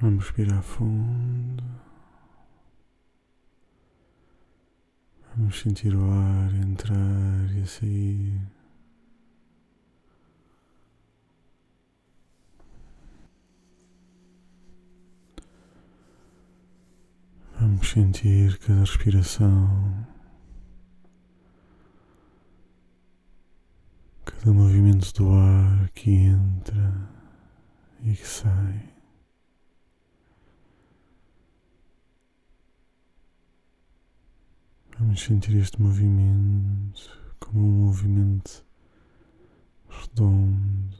Vamos respirar fundo. Vamos sentir o ar entrar e sair. Vamos sentir cada respiração, cada movimento do ar que entra e que sai. Vamos sentir este movimento como um movimento redondo.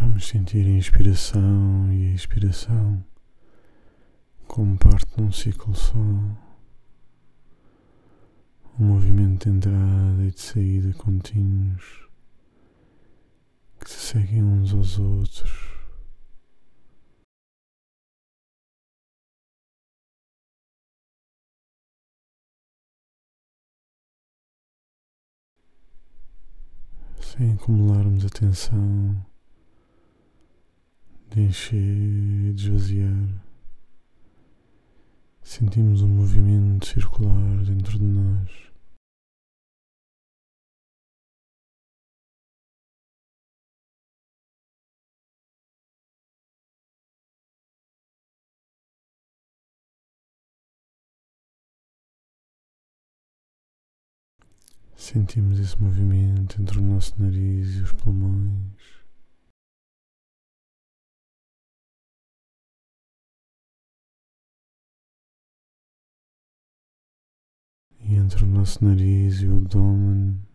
Vamos sentir a inspiração e a expiração como parte de um ciclo só. Um movimento de entrada e de saída contínuos que se seguem uns aos outros. Sem acumularmos a tensão de encher de esvaziar. Sentimos um movimento circular dentro de nós. Sentimos esse movimento entre o nosso nariz e os pulmões. E entre o nosso nariz e o abdômen.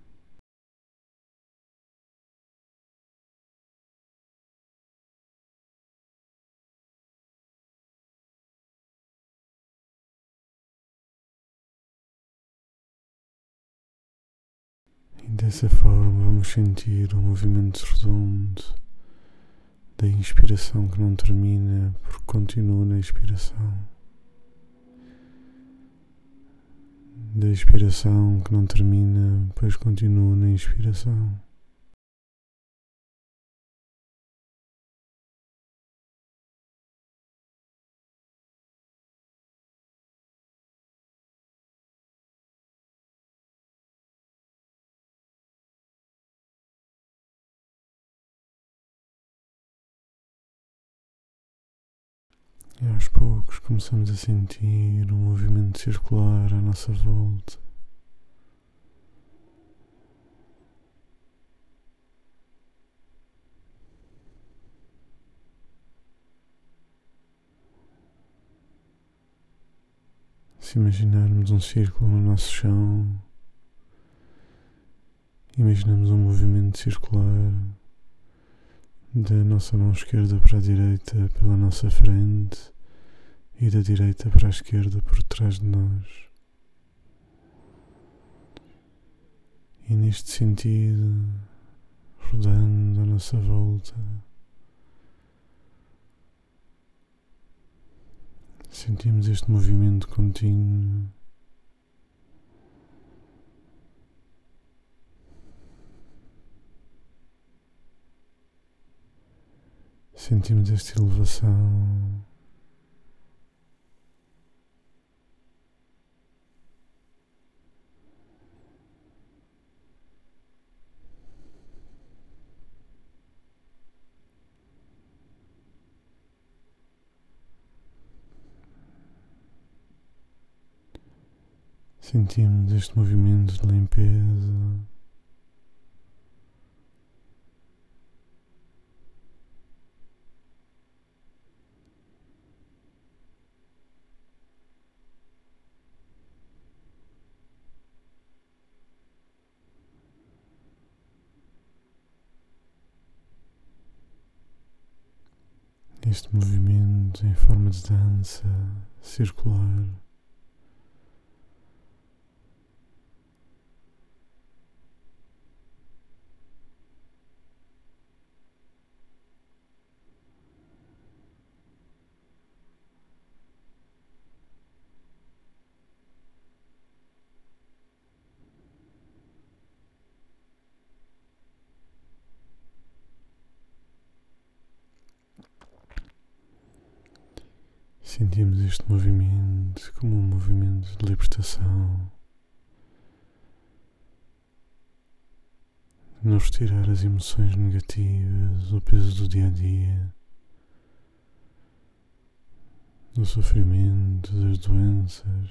Dessa forma vamos sentir o um movimento redondo da inspiração que não termina porque continua na expiração. Da expiração que não termina, pois continua na inspiração. E aos poucos começamos a sentir um movimento circular à nossa volta. Se imaginarmos um círculo no nosso chão, imaginamos um movimento circular da nossa mão esquerda para a direita pela nossa frente e da direita para a esquerda por trás de nós. E neste sentido, rodando à nossa volta, sentimos este movimento contínuo. Sentimos esta elevação. Sentimos este movimento de limpeza. este movimento em forma de dança circular. Sentimos este movimento como um movimento de libertação. Nos retirar as emoções negativas, o peso do dia a dia, do sofrimento, das doenças.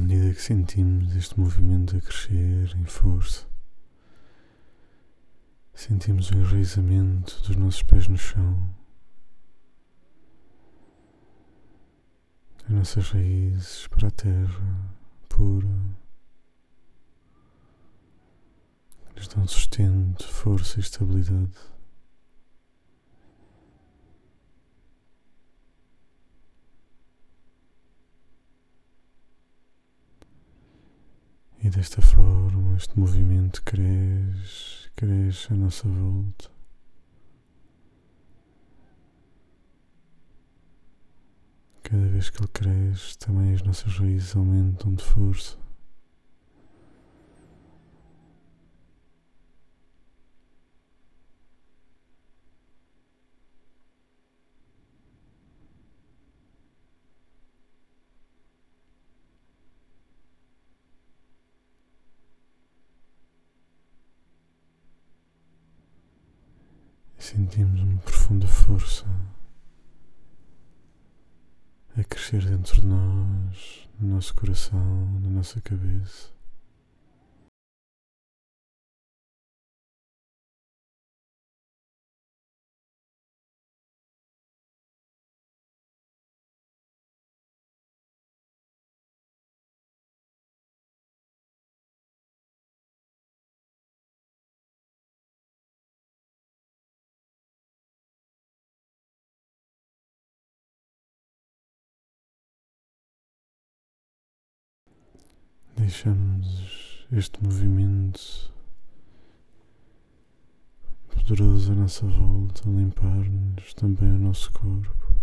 À medida que sentimos este movimento a crescer em força, sentimos o enraizamento dos nossos pés no chão, as nossas raízes para a terra pura, que nos dão sustento, força e estabilidade. Desta forma este movimento cresce, cresce à nossa volta. Cada vez que ele cresce, também as nossas raízes aumentam de força. Sentimos uma profunda força a crescer dentro de nós, no nosso coração, na nossa cabeça. Deixamos este movimento poderoso à nossa volta limpar-nos também o nosso corpo.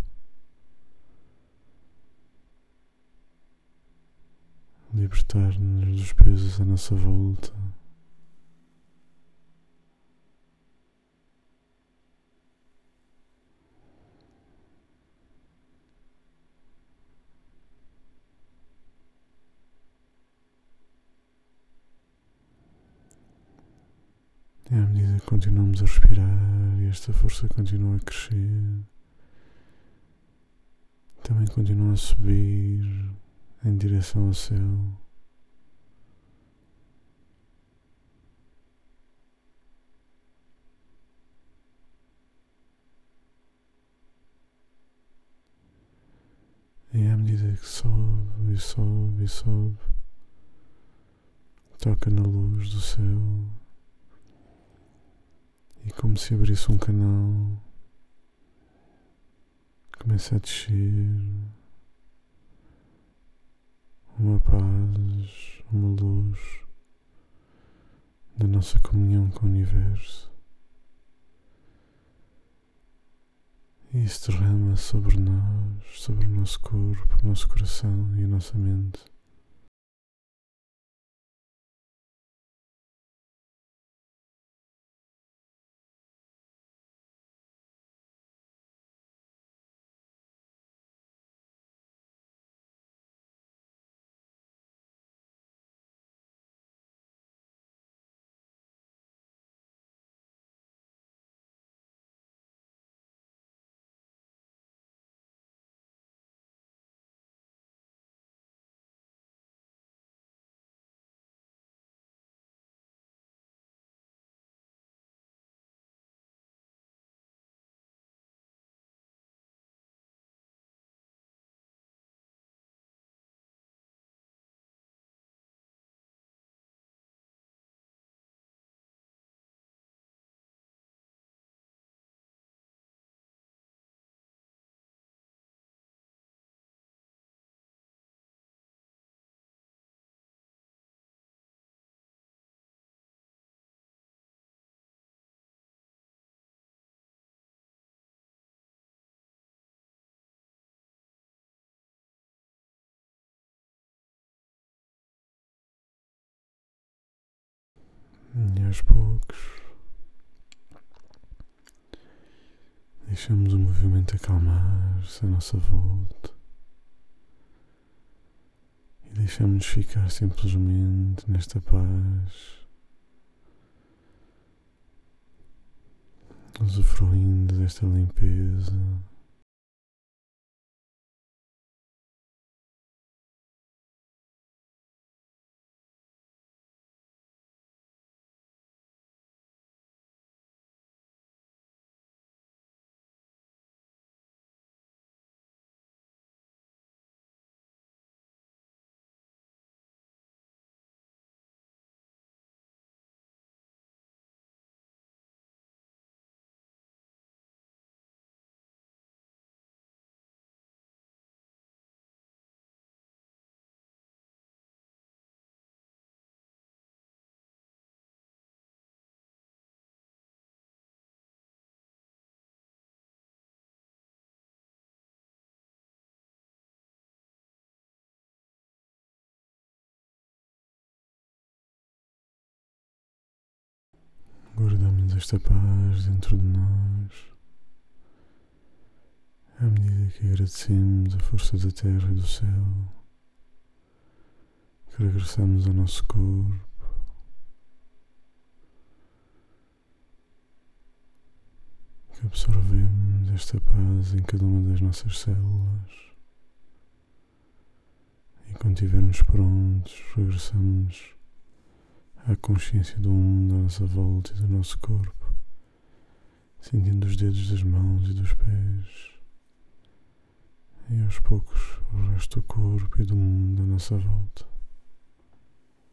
Libertar-nos dos pesos à nossa volta. E à medida que continuamos a respirar esta força continua a crescer, também continua a subir em direção ao céu. E à medida que sobe e sobe e sobe, toca na luz do céu e como se abrisse um canal, começa a descer uma paz, uma luz da nossa comunhão com o universo. E isso derrama sobre nós, sobre o nosso corpo, o nosso coração e a nossa mente. E aos poucos deixamos o movimento acalmar-se à nossa volta e deixamos-nos ficar simplesmente nesta paz, usufruindo desta limpeza. Guardamos esta paz dentro de nós à medida que agradecemos a força da terra e do céu, que regressamos ao nosso corpo. Que absorvemos esta paz em cada uma das nossas células e quando estivermos prontos, regressamos a consciência do mundo à nossa volta e do nosso corpo, sentindo os dedos das mãos e dos pés, e aos poucos o resto do corpo e do mundo à nossa volta.